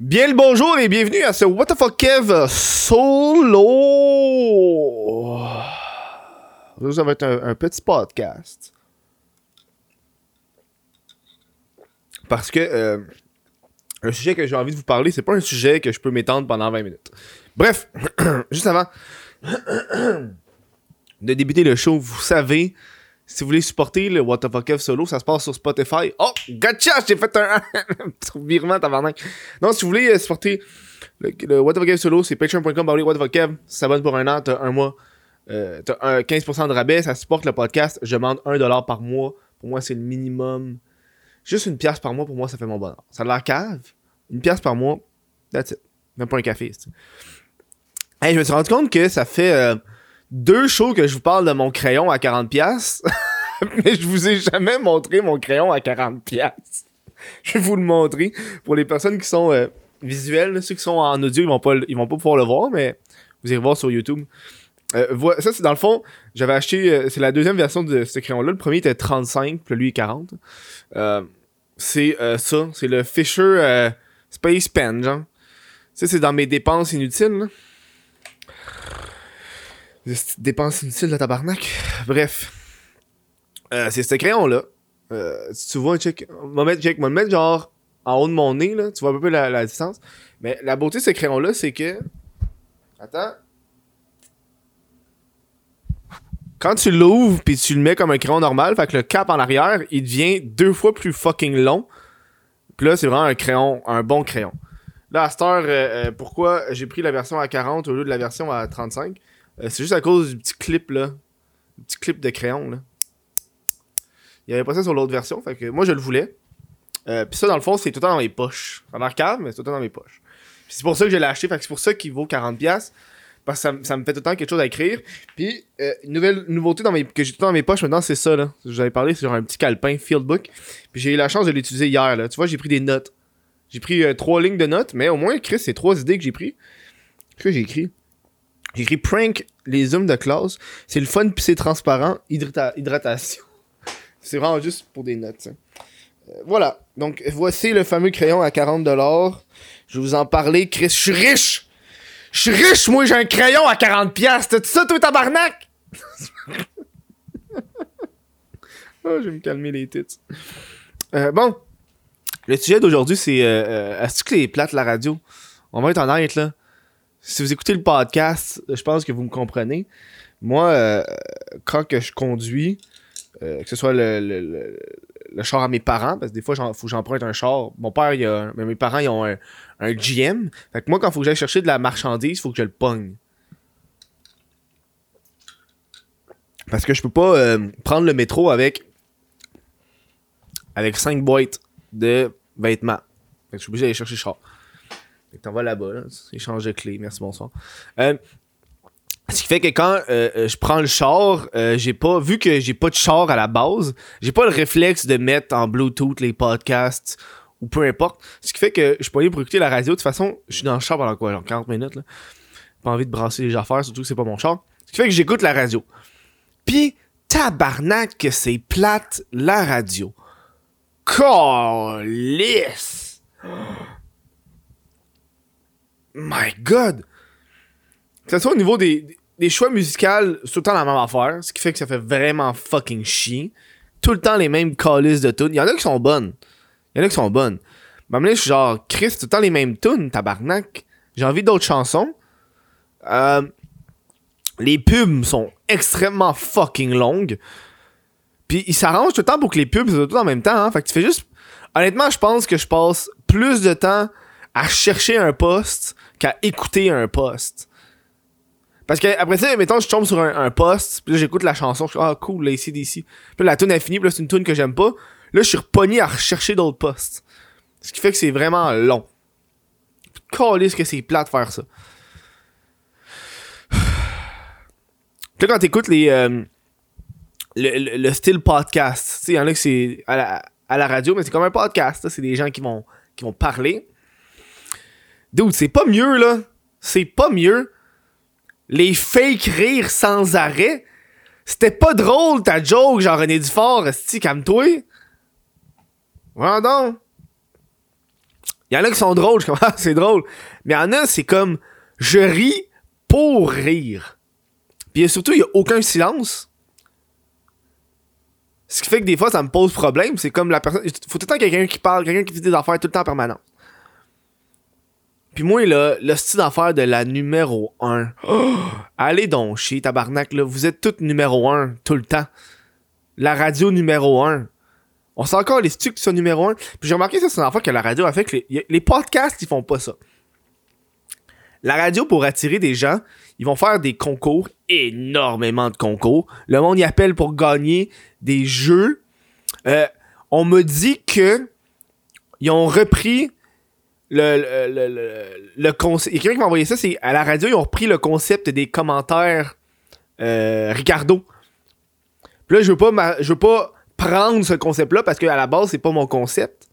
Bien le bonjour et bienvenue à ce What the fuck Kev solo. Ça va être un, petit podcast. Parce que euh, le sujet que j'ai envie de vous parler, c'est pas un sujet que je peux m'étendre pendant 20 minutes. Bref, juste avant de débuter le show, vous savez, si vous voulez supporter le What the fuck Kev solo, ça se passe sur Spotify. Oh, gotcha, j'ai fait un, un virement tabarnak. Non, si vous voulez euh, supporter le, What the fuck Kev solo, c'est patreon.com, What the fuck Kev, ça s'abonne pour un an, t'as un mois, euh, t'as un 15% de rabais, ça supporte le podcast, je demande 1$ par mois. Pour moi, c'est le minimum. Juste une pièce par mois, pour moi, ça fait mon bonheur. Ça a l'air cave. Une pièce par mois, that's it. Même pas un café, Hey, je me suis rendu compte que ça fait euh, deux shows que je vous parle de mon crayon à 40$. mais je vous ai jamais montré mon crayon à 40$. Je vais vous le montrer. Pour les personnes qui sont euh, visuelles, ceux qui sont en audio, ils vont pas, ils vont pas pouvoir le voir, mais vous irez voir sur YouTube. Euh, ça, c'est dans le fond, j'avais acheté, euh, c'est la deuxième version de ce crayon-là. Le premier était 35, puis lui est 40. Euh, c'est ça, c'est le Fisher Space Pen, genre. Ça, c'est dans mes dépenses inutiles. Dépenses inutiles, de tabarnak. Bref. Euh, c'est ce crayon-là. Euh, tu vois, check. On va check, mettre genre en haut de mon nez, là. Tu vois un peu la, distance. Mais la beauté de ce crayon-là, c'est que. Attends. Quand tu l'ouvres puis tu le mets comme un crayon normal, fait que le cap en arrière, il devient deux fois plus fucking long. Puis là, c'est vraiment un crayon, un bon crayon. Là, à cette heure, euh, pourquoi j'ai pris la version à 40 au lieu de la version à 35 Euh, C'est juste à cause du petit clip là. Le petit clip de crayon là. Il y avait pas ça sur l'autre version, fait que moi je le voulais. Euh, Puis ça, dans le fond, c'est tout le temps dans mes poches. Ça a l'air cave, mais c'est tout le temps dans mes poches. Puis c'est pour ça que je l'ai acheté, fait que c'est pour ça qu'il vaut 40$. Parce que ça, me fait tout le temps quelque chose à écrire. Puis, euh, une nouvelle nouveauté dans mes, que j'ai tout le temps dans mes poches maintenant, c'est ça, là. Je vous avais parlé, c'est genre un petit calepin Fieldbook. Puis j'ai eu la chance de l'utiliser hier, là. Tu vois, j'ai pris des notes. J'ai pris euh, trois lignes de notes, mais au moins, Chris, c'est trois idées que j'ai pris. Que j'ai écrit. J'ai écrit prank les hommes de classe. C'est le fun puis c'est transparent. Hydrata- hydratation. c'est vraiment juste pour des notes. ça. Euh, voilà. Donc, voici le fameux crayon à 40$. Je vais vous en parler. Chris, je suis riche! Je suis riche, moi, j'ai un crayon à 40$. T'as-tu ça, toi, tabarnak? oh, je vais me calmer les tits. Euh, bon. Le sujet d'aujourd'hui, c'est euh, euh, est-ce que les plates la radio? On va être honnête, là. Si vous écoutez le podcast, je pense que vous me comprenez. Moi, euh, quand que je conduis, euh, que ce soit le, le, le- le char à mes parents, parce que des fois, il faut que j'emprunte un char. Mon père, il a, mais mes parents, ils ont un, un GM. Fait que moi, quand il faut que j'aille chercher de la marchandise, il faut que je le pogne. Parce que je peux pas euh, prendre le métro avec avec 5 boîtes de vêtements. Fait que je suis obligé d'aller chercher le char. T'en vas là-bas, là. échange de clés, merci, bonsoir. Euh, ce qui fait que quand euh, euh, je prends le char, j'ai pas, vu que j'ai pas de char à la base, j'ai pas le réflexe de mettre en Bluetooth les podcasts ou peu importe. Ce qui fait que je peux aller pour écouter la radio. De toute façon, je suis dans le char pendant quoi, genre 40 minutes, là. Pas envie de brasser les affaires, surtout que c'est pas mon char. Ce qui fait que j'écoute la radio. Puis, tabarnak que c'est plate, la radio. Calisse! My God! Que ce soit au niveau des, des- choix musicaux, c'est tout le temps la même affaire, ce qui fait que ça fait vraiment fucking chier. Tout le temps les mêmes calices de tunes. Il y en a qui sont bonnes. Il y en a qui sont bonnes. Mais à un moment donné, je suis genre, Chris, tout le temps les mêmes tunes, tabarnak. J'ai envie d'autres chansons. Euh, les pubs sont extrêmement fucking longues. Puis ils s'arrangent tout le temps pour que les pubs soient tout en même temps. Hein. Fait que tu fais juste. Honnêtement, je pense que je passe plus de temps à chercher un poste qu'à écouter un poste. Parce que après ça, mettons, je tombe sur un, un poste, puis là j'écoute la chanson, je suis ah cool, la d'ici. Puis là, la tune est finie, puis là c'est une tune que j'aime pas. Là, je suis repogné à rechercher d'autres postes. Ce qui fait que c'est vraiment long. Calisse que c'est plate de faire ça. Puis là, quand t'écoutes les. euh, le, le- le style podcast, tu sais, il y en a que c'est à la, à la radio, mais c'est comme un podcast, là, c'est des gens qui vont, qui vont parler. Dude, c'est pas mieux, là. C'est pas mieux. Les fake rires sans arrêt. C'était pas drôle ta joke, genre René Dufort, esti, calme-toi. Voilà donc. Il y en a qui sont drôles, je comprends, c'est drôle. Mais il y en a, c'est comme, je ris pour rire. Puis surtout, il n'y a aucun silence. Ce qui fait que des fois, ça me pose problème. C'est comme la personne. Faut tout le temps quelqu'un qui parle, quelqu'un qui dit des affaires tout le temps en permanence. Puis moi, là, le style d'affaires de la numéro 1. allez donc chez tabarnak, là. Vous êtes toutes numéro 1 tout le temps. La radio numéro 1. On sait encore les stucs qui sont numéro 1. Puis j'ai remarqué ça, c'est une affaire que la radio a fait que les, les podcasts, ils font pas ça. La radio, pour attirer des gens, ils vont faire des concours, énormément de concours. Le monde y appelle pour gagner des jeux. Euh, on me dit que ils ont repris le, le, le, le concept. Il y a quelqu'un qui m'a envoyé ça, c'est à la radio, ils ont repris le concept des commentaires euh, Ricardo. Puis là, je veux pas, je veux pas prendre ce concept-là parce qu'à la base, c'est pas mon concept.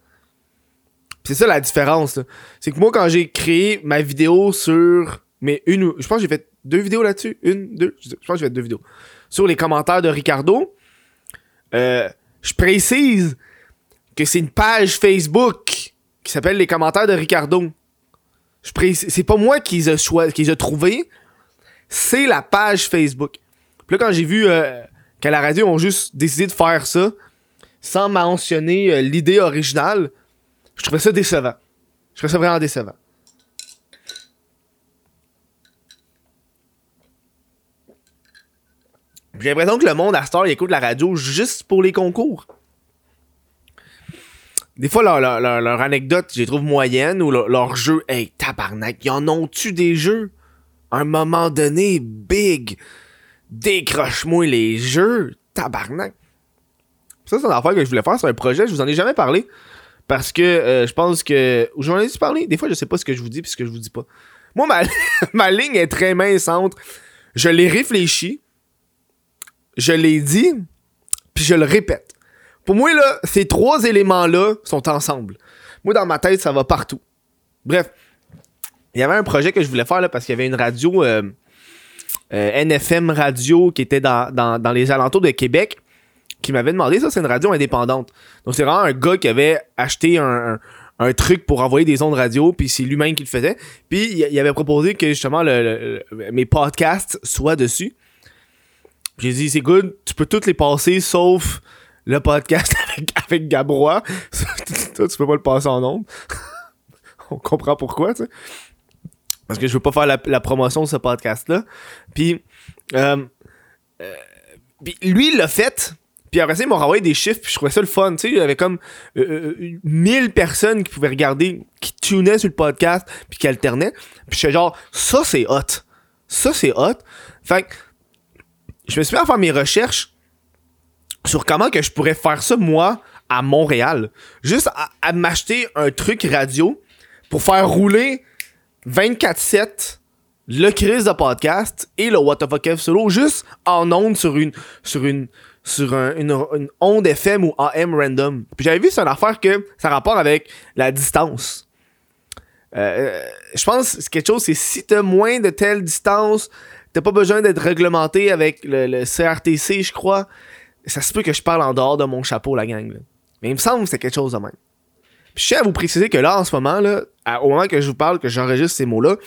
C'est ça la différence. C'est que moi, quand j'ai créé ma vidéo sur. Mais une. Je pense que j'ai fait deux vidéos là-dessus. Une, deux. Je pense que j'ai fait deux vidéos. Sur les commentaires de Ricardo. Euh, je précise que c'est une page Facebook qui s'appelle Les commentaires de Ricardo. C'est pas moi qui les ai trouvés. C'est la page Facebook. Puis là, quand j'ai vu euh, qu'à la radio, ont juste décidé de faire ça sans mentionner euh, l'idée originale, je trouvais ça décevant. Je trouvais ça vraiment décevant. J'ai l'impression que le monde à Star écoute la radio juste pour les concours. Des fois, leur, anecdote, je les trouve moyennes ou leur, jeu, hey, tabarnak, y en ont-tu des jeux? À un moment donné, big, décroche-moi les jeux, tabarnak. Ça, c'est une affaire que je voulais faire sur un projet, je vous en ai jamais parlé. Parce que euh, je pense que. Ou j'en ai parlé. Des fois, je sais pas ce que je vous dis puis ce que je vous dis pas. Moi, ma, ma ligne est très mince entre. Je l'ai réfléchi, je l'ai dit, puis je le répète. Pour moi, là, ces trois éléments-là sont ensemble. Moi, dans ma tête, ça va partout. Bref, il y avait un projet que je voulais faire parce qu'il y avait une radio, euh, euh, NFM Radio, qui était dans, les alentours de Québec qui m'avait demandé ça, c'est une radio indépendante. Donc c'est vraiment un gars qui avait acheté un, truc pour envoyer des ondes radio, puis c'est lui-même qui le faisait. Puis il, avait proposé que justement mes podcasts soient dessus. J'ai dit c'est good, tu peux toutes les passer sauf le podcast avec, avec Gabrois. Toi, tu peux pas le passer en ondes. On comprend pourquoi, tu sais. Parce que je veux pas faire la, promotion de ce podcast-là. Puis, euh, euh, puis lui, il l'a fait puis après ça, ils m'ont renvoyé des chiffres, puis je trouvais ça le fun. Tu sais, il y avait comme euh, 1000 euh, personnes qui pouvaient regarder, qui tunaient sur le podcast, puis qui alternaient. Puis j'étais genre, ça c'est hot. Ça c'est hot. Fait que, je me suis mis à faire mes recherches sur comment je pourrais faire ça, moi, à Montréal. Juste à, m'acheter un truc radio pour faire rouler 24-7 le crise de podcast et le What the fuck solo juste en onde sur une sur une sur une, onde FM ou AM random. Puis j'avais vu sur une affaire que ça a rapport avec la distance. Euh, je pense que c'est quelque chose, c'est si t'as moins de telle distance, t'as pas besoin d'être réglementé avec le, CRTC, je crois. Ça se peut que je parle en dehors de mon chapeau, la gang. Mais il me semble que c'est quelque chose de même. Puis je tiens à vous préciser que là, en ce moment, là, au moment que je vous parle, que j'enregistre ces mots-là,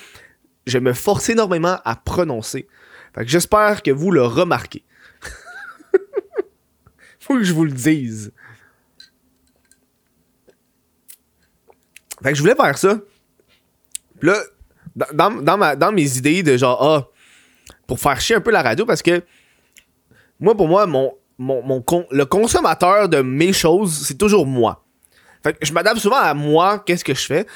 je me force énormément à prononcer. Fait que j'espère que vous le remarquez. Faut que je vous le dise. Fait que je voulais faire ça. Puis là, dans, mes idées de genre, ah, pour faire chier un peu la radio, parce que moi, pour moi, mon, mon, le consommateur de mes choses, c'est toujours moi. Fait que je m'adapte souvent à moi, qu'est-ce que je fais.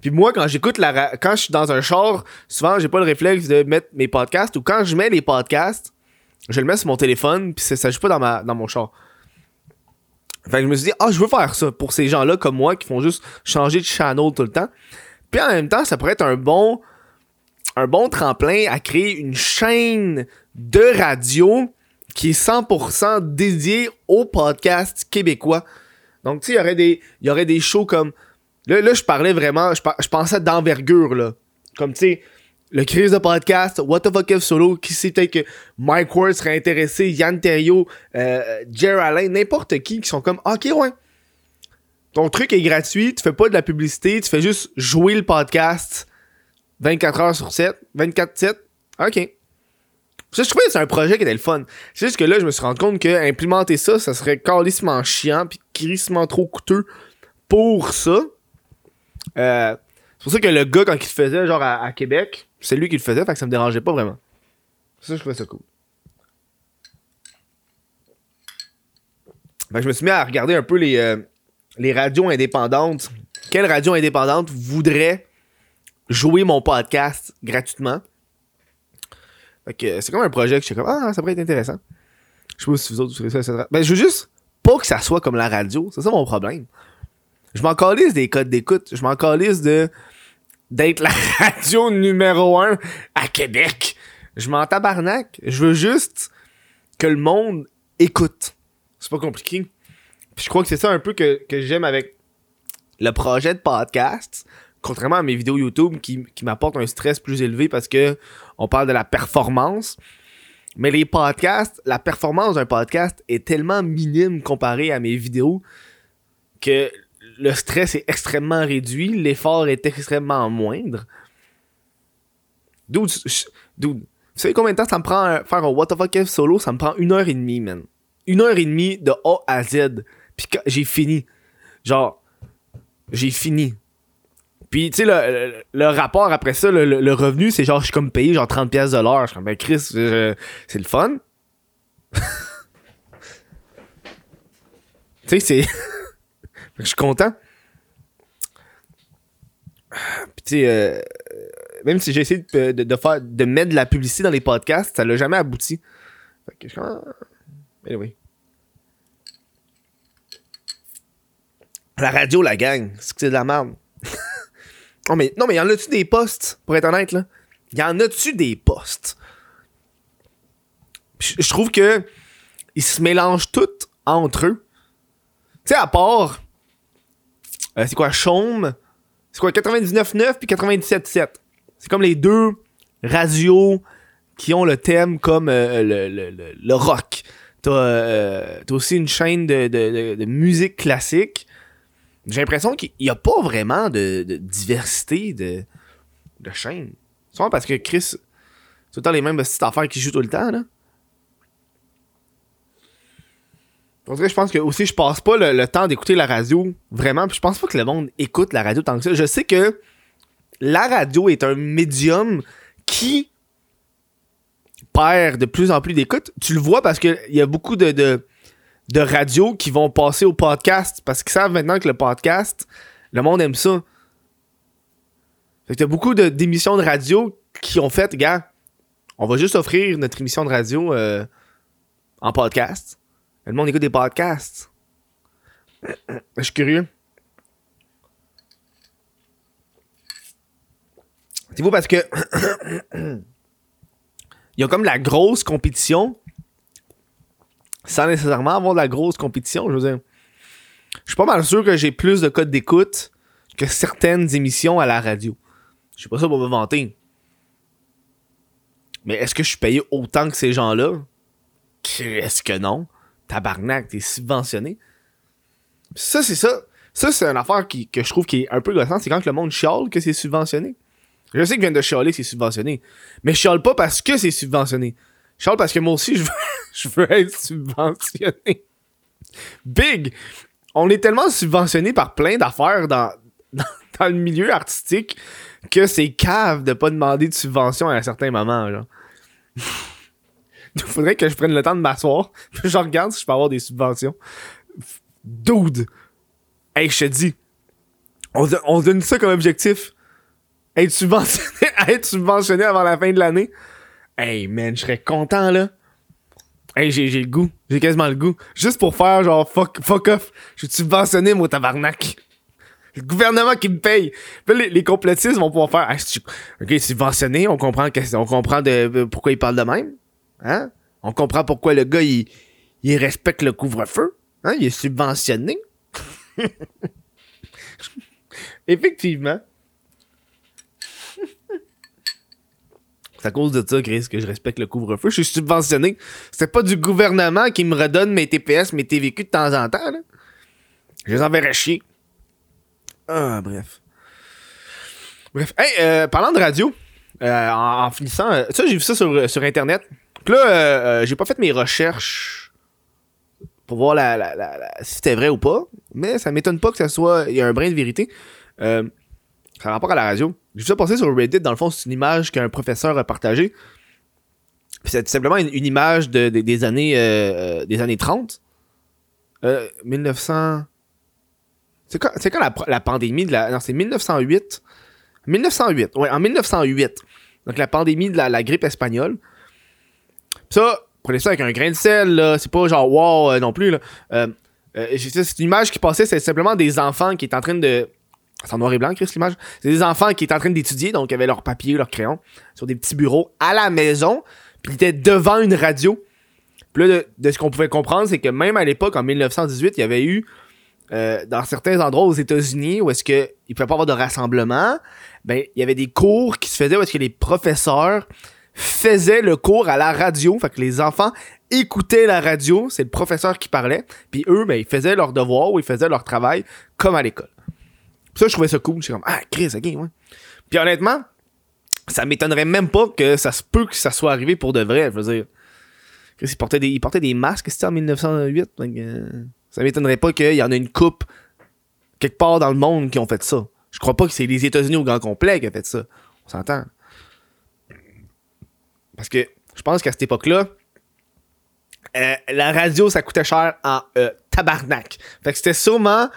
Puis moi, quand j'écoute la quand je suis dans un char, souvent j'ai pas le réflexe de mettre mes podcasts ou quand je mets les podcasts, je le mets sur mon téléphone puis ça joue pas dans ma dans mon char. Fait que je me suis dit, ah, je veux faire ça pour ces gens-là comme moi qui font juste changer de channel tout le temps. Puis en même temps, ça pourrait être un bon, un bon tremplin à créer une chaîne de radio qui est 100% dédiée au podcast québécois. Donc, tu sais, il y aurait des, y des shows comme, là, là, je parlais vraiment, je, je pensais d'envergure, là. Comme, tu sais, le crise de podcast, What the fuck solo, qui sait peut-être que Mike Ward serait intéressé, Yann Terrio, euh, Allen, n'importe qui qui sont comme ok ouais. ton truc est gratuit, tu fais pas de la publicité, tu fais juste jouer le podcast 24 heures sur 7, 24-7. OK. Je trouvais que c'est un projet qui était le fun. C'est juste que là, je me suis rendu compte que implémenter ça, ça serait calissement chiant puis crissement trop coûteux pour ça. Euh, c'est pour ça que le gars, quand il le faisait, genre à, Québec, c'est lui qui le faisait, fait que ça me dérangeait pas vraiment. Ça, je trouvais ça cool. Fait que je me suis mis à regarder un peu les, euh, les radios indépendantes. Quelle radio indépendante voudrait jouer mon podcast gratuitement? C'est comme un projet que je suis comme, ah, ça pourrait être intéressant. Je sais pas si vous autres, vous ça, etc. Ben, je veux juste pas que ça soit comme la radio. C'est ça mon problème. Je m'en calisse des codes d'écoute. Je m'en calisse de d'être la radio numéro un à Québec. Je m'en tabarnak. Je veux juste que le monde écoute. C'est pas compliqué. Puis je crois que c'est ça un peu que, que j'aime avec le projet de podcast. Contrairement à mes vidéos YouTube qui, qui m'apportent un stress plus élevé parce que on parle de la performance. Mais les podcasts, la performance d'un podcast est tellement minime comparé à mes vidéos que le stress est extrêmement réduit, l'effort est extrêmement moindre. Dude, dude, vous savez combien de temps ça me prend faire un What the fuck solo? Ça me prend une heure et demie, man. Une heure et demie de A à Z. Puis j'ai fini. Genre, j'ai fini. Puis, tu sais, le, le, rapport après ça, le, revenu, c'est genre, je suis comme payé genre 30$ de l'heure. Je suis comme, ben Chris, c'est le fun. tu sais, c'est. je suis content. Puis, tu sais, euh, même si j'ai essayé de, de, faire, de mettre de la publicité dans les podcasts, ça l'a jamais abouti. Fait que je suis Anyway. La radio, la gang, c'est que c'est de la merde. non, mais, non, mais y en a-tu des postes, pour être honnête, là? Y en a-tu des postes? Je trouve que ils se mélangent tous entre eux. Tu sais, à part. Euh, c'est quoi, Chaume? C'est quoi, 99.9 puis 97.7? C'est comme les deux radios qui ont le thème comme euh, le, le, le, rock. T'as euh, aussi une chaîne de, de, de musique classique j'ai l'impression qu'il n'y a pas vraiment de, diversité de, de chaînes. Souvent parce que Chris, c'est tout les mêmes petites affaires qui jouent tout le temps, là. je pense que aussi, je passe pas le, temps d'écouter la radio vraiment. Puis je pense pas que le monde écoute la radio tant que ça. Je sais que la radio est un médium qui perd de plus en plus d'écoute. Tu le vois parce qu'il y a beaucoup de radio qui vont passer au podcast parce qu'ils savent maintenant que le podcast, le monde aime ça. Fait que t'as beaucoup d'émissions de, radio qui ont fait, gars, on va juste offrir notre émission de radio euh, en podcast. Le monde écoute des podcasts. Je suis curieux. C'est vous parce que il y a comme la grosse compétition sans nécessairement avoir de la grosse compétition. Je veux dire, je suis pas mal sûr que j'ai plus de codes d'écoute que certaines émissions à la radio. Je sais pas ça pour me vanter. Mais est-ce que je suis payé autant que ces gens-là? Est-ce que non? Tabarnak, t'es subventionné. Ça, c'est ça. Ça, c'est une affaire qui, que je trouve qui est un peu gossante. C'est quand le monde chiale que c'est subventionné. Je sais que je viens de chialer que c'est subventionné. Mais je chiale pas parce que c'est subventionné. Je chiale parce que moi aussi, je veux je veux être subventionné. Big! On est tellement subventionné par plein d'affaires dans, dans, le milieu artistique que c'est cave de pas demander de subvention à un certain moment, genre. Il faudrait que je prenne le temps de m'asseoir, je regarde si je peux avoir des subventions. Dude! Hey, je te dis, on, on donne ça comme objectif. Être subventionné, être subventionné avant la fin de l'année. Hey, man, je serais content, là. Hey, j'ai, le goût. J'ai quasiment le goût. Juste pour faire genre fuck, fuck off. Je suis subventionné, moi, tabarnak. Le gouvernement qui me paye. Les, complétistes vont pouvoir faire. ok, subventionné, on comprend, comprend de, pourquoi il parle de même. Hein? On comprend pourquoi le gars, il, il respecte le couvre-feu. Hein? Il est subventionné. Effectivement. C'est à cause de ça, Chris, que je respecte le couvre-feu. Je suis subventionné. C'est pas du gouvernement qui me redonne mes TPS, mes TVQ de temps en temps. Là. Je les enverrais chier. Ah, bref. Bref. Hey, euh, parlant de radio, euh, en, finissant, euh, ça, j'ai vu ça sur, sur Internet. Puis là, euh, euh, j'ai pas fait mes recherches pour voir la- si c'était vrai ou pas, mais ça m'étonne pas que ça soit. Il y a un brin de vérité. Ça rapport à la radio. J'ai vu ça passer sur Reddit. Dans le fond, c'est une image qu'un professeur a partagée. C'est tout simplement une, image de, de- des, années, euh, euh, des années 30. Euh, 1900. C'est quand, la, pandémie de la. Non, c'est 1908. 1908. Ouais, en 1908. Donc la pandémie de la, grippe espagnole. Ça, prenez ça avec un grain de sel, là. C'est pas genre wow euh, non plus, là. C'est une image qui passait, c'est simplement des enfants qui étaient en train de. C'est en noir et blanc, Chris, l'image. C'est des enfants qui étaient en train d'étudier, donc ils avaient leur papier, leur crayon, sur des petits bureaux à la maison, puis ils étaient devant une radio. Puis là, de, ce qu'on pouvait comprendre, c'est que même à l'époque, en 1918, il y avait eu, euh, dans certains endroits aux États-Unis, où est-ce qu'il ne pouvait pas avoir de rassemblement, ben, il y avait des cours qui se faisaient où est-ce que les professeurs faisaient le cours à la radio. Fait que les enfants écoutaient la radio, c'est le professeur qui parlait, puis eux, ben, ils faisaient leur devoir ou ils faisaient leur travail comme à l'école. Ça, je trouvais ça cool. J'étais comme, ah, Chris, ok, ouais. Puis honnêtement, ça m'étonnerait même pas que ça se peut que ça soit arrivé pour de vrai, je veux dire. Chris, il portait des, il portait des masques, c'était en 1908. donc, euh, ça m'étonnerait pas qu'il y en a une coupe quelque part dans le monde qui ont fait ça. Je crois pas que c'est les États-Unis au grand complet qui a fait ça. On s'entend. Parce que je pense qu'à cette époque-là, euh, la radio, ça coûtait cher en euh, tabarnak. Fait que c'était sûrement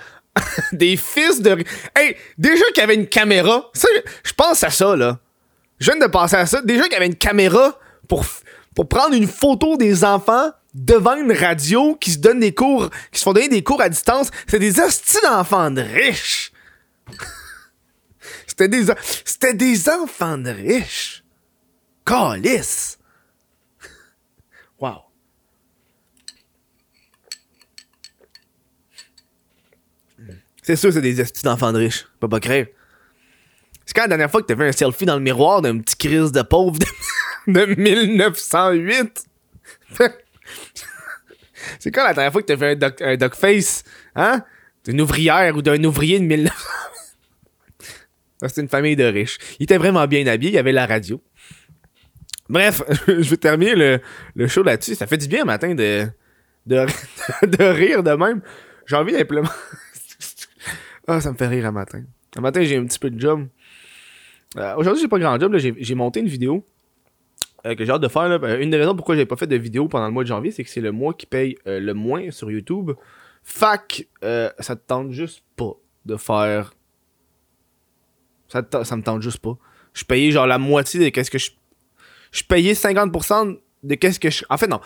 des fils de... Hey, déjà qu'il y avait une caméra, je pense à ça, là. Je viens de penser à ça. Déjà qu'il y avait une caméra pour, prendre une photo des enfants devant une radio qui se donne des cours, qui se font donner des cours à distance. C'est des hosties d'enfants de riches. C'était des, c'était des enfants de riches. Calice. Wow. C'est sûr, c'est des hosties d'enfants de riches. Pas pas créer. C'est quand la dernière fois que t'as vu un selfie dans le miroir d'un petit Chris de pauvre de, de 1908? C'est quand la dernière fois que t'as vu un, doc, un duckface, hein? D'une ouvrière ou d'un ouvrier de 1900? C'était une famille de riches. Il était vraiment bien habillé, il y avait la radio. Bref, je vais terminer le, le show là-dessus. Ça fait du bien matin de, de, de rire de même. J'ai envie d'implémenter. Ah, ça me fait rire un matin. Un matin, j'ai un petit peu de job. Euh, Aujourd'hui, j'ai pas grand job. J'ai monté une vidéo euh, que j'ai hâte de faire. Là. Euh, Une des raisons pourquoi j'ai pas fait de vidéo pendant le mois de janvier, c'est que c'est le mois qui paye euh, le moins sur YouTube. Fac, ça te tente juste pas de faire. Ça, ça me tente juste pas. Je payais genre la moitié de qu'est-ce que je. Je payais 50% de qu'est-ce que je. En fait, non.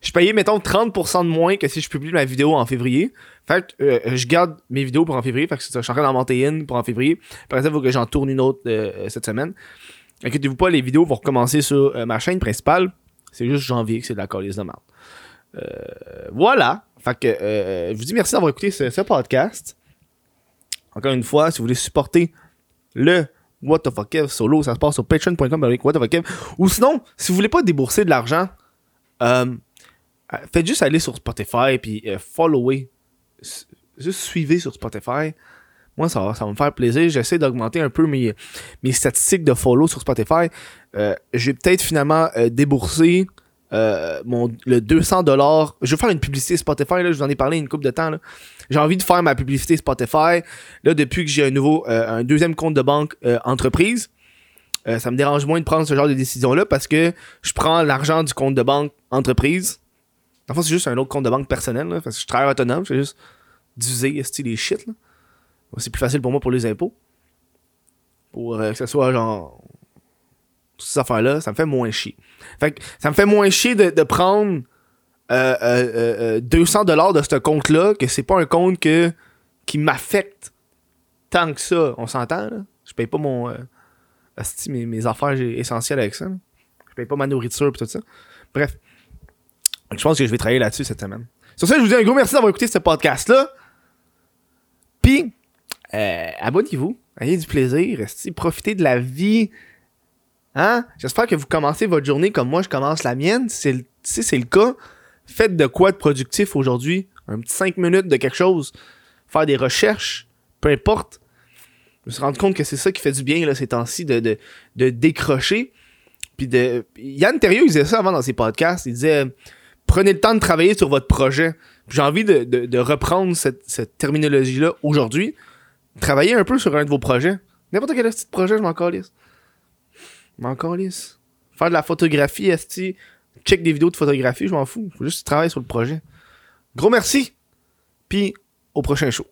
Je payais, mettons, 30% de moins que si je publie ma vidéo en février. Fait que euh, je garde mes vidéos pour en février. Fait que ça, je suis en train d'en monter une pour en février. Par exemple, il faut que j'en tourne une autre euh, cette semaine. Inquiétez-vous pas, les vidéos vont recommencer sur euh, ma chaîne principale. C'est juste janvier que c'est de la calice de merde. Euh, voilà. Fait que euh, je vous dis merci d'avoir écouté ce, podcast. Encore une fois, si vous voulez supporter le What the fuck solo, ça se passe sur patreon.com avec What the fuck. Ou sinon, si vous voulez pas débourser de l'argent, euh, euh, faites juste aller sur Spotify puis euh, follower. Juste suivez sur Spotify. Moi, ça ça va me faire plaisir. J'essaie d'augmenter un peu mes, mes statistiques de follow sur Spotify. Euh, je vais peut-être finalement euh, débourser euh, mon, le 200 dollars. Je vais faire une publicité Spotify. Là, je vous en ai parlé une couple de temps. J'ai envie de faire ma publicité Spotify. Là, depuis que j'ai un nouveau, euh, un deuxième compte de banque euh, entreprise, euh, ça me dérange moins de prendre ce genre de décision-là parce que je prends l'argent du compte de banque entreprise. En fait, c'est juste un autre compte de banque personnel. Là, parce que je travaille autonome. Je fais juste d'user les shit. C'est plus facile pour moi pour les impôts. Pour euh, que ce soit genre. Toutes ces affaires-là, ça me fait moins chier. Fait que ça me fait moins chier de, de prendre euh, euh, euh, 200$ de ce compte-là, que c'est pas un compte que, qui m'affecte tant que ça. On s'entend, là? Je paye pas mon. euh, mes, mes affaires essentielles avec ça. là. Je paye pas ma nourriture et tout ça. Bref. Je pense que je vais travailler là-dessus cette semaine. Sur ça, je vous dis un gros merci d'avoir écouté ce podcast-là. Puis, euh, abonnez-vous. Ayez du plaisir. esti, Profitez de la vie. Hein? J'espère que vous commencez votre journée comme moi, je commence la mienne. Si c'est le, le cas, faites de quoi de productif aujourd'hui. Un petit 5 minutes de quelque chose. Faire des recherches. Peu importe. Je me suis rendu compte que c'est ça qui fait du bien là, ces temps-ci, de, de, de décrocher. Puis de. Yann Terrieux, il disait ça avant dans ses podcasts. Il disait Prenez le temps de travailler sur votre projet. J'ai envie de, reprendre cette, terminologie-là aujourd'hui. Travailler un peu sur un de vos projets. N'importe quel petit projet, je m'en calisse. Je m'en calisse. Faire de la photographie, esti. Check des vidéos de photographie, je m'en fous. Faut juste travailler sur le projet. Gros merci. Puis au prochain show.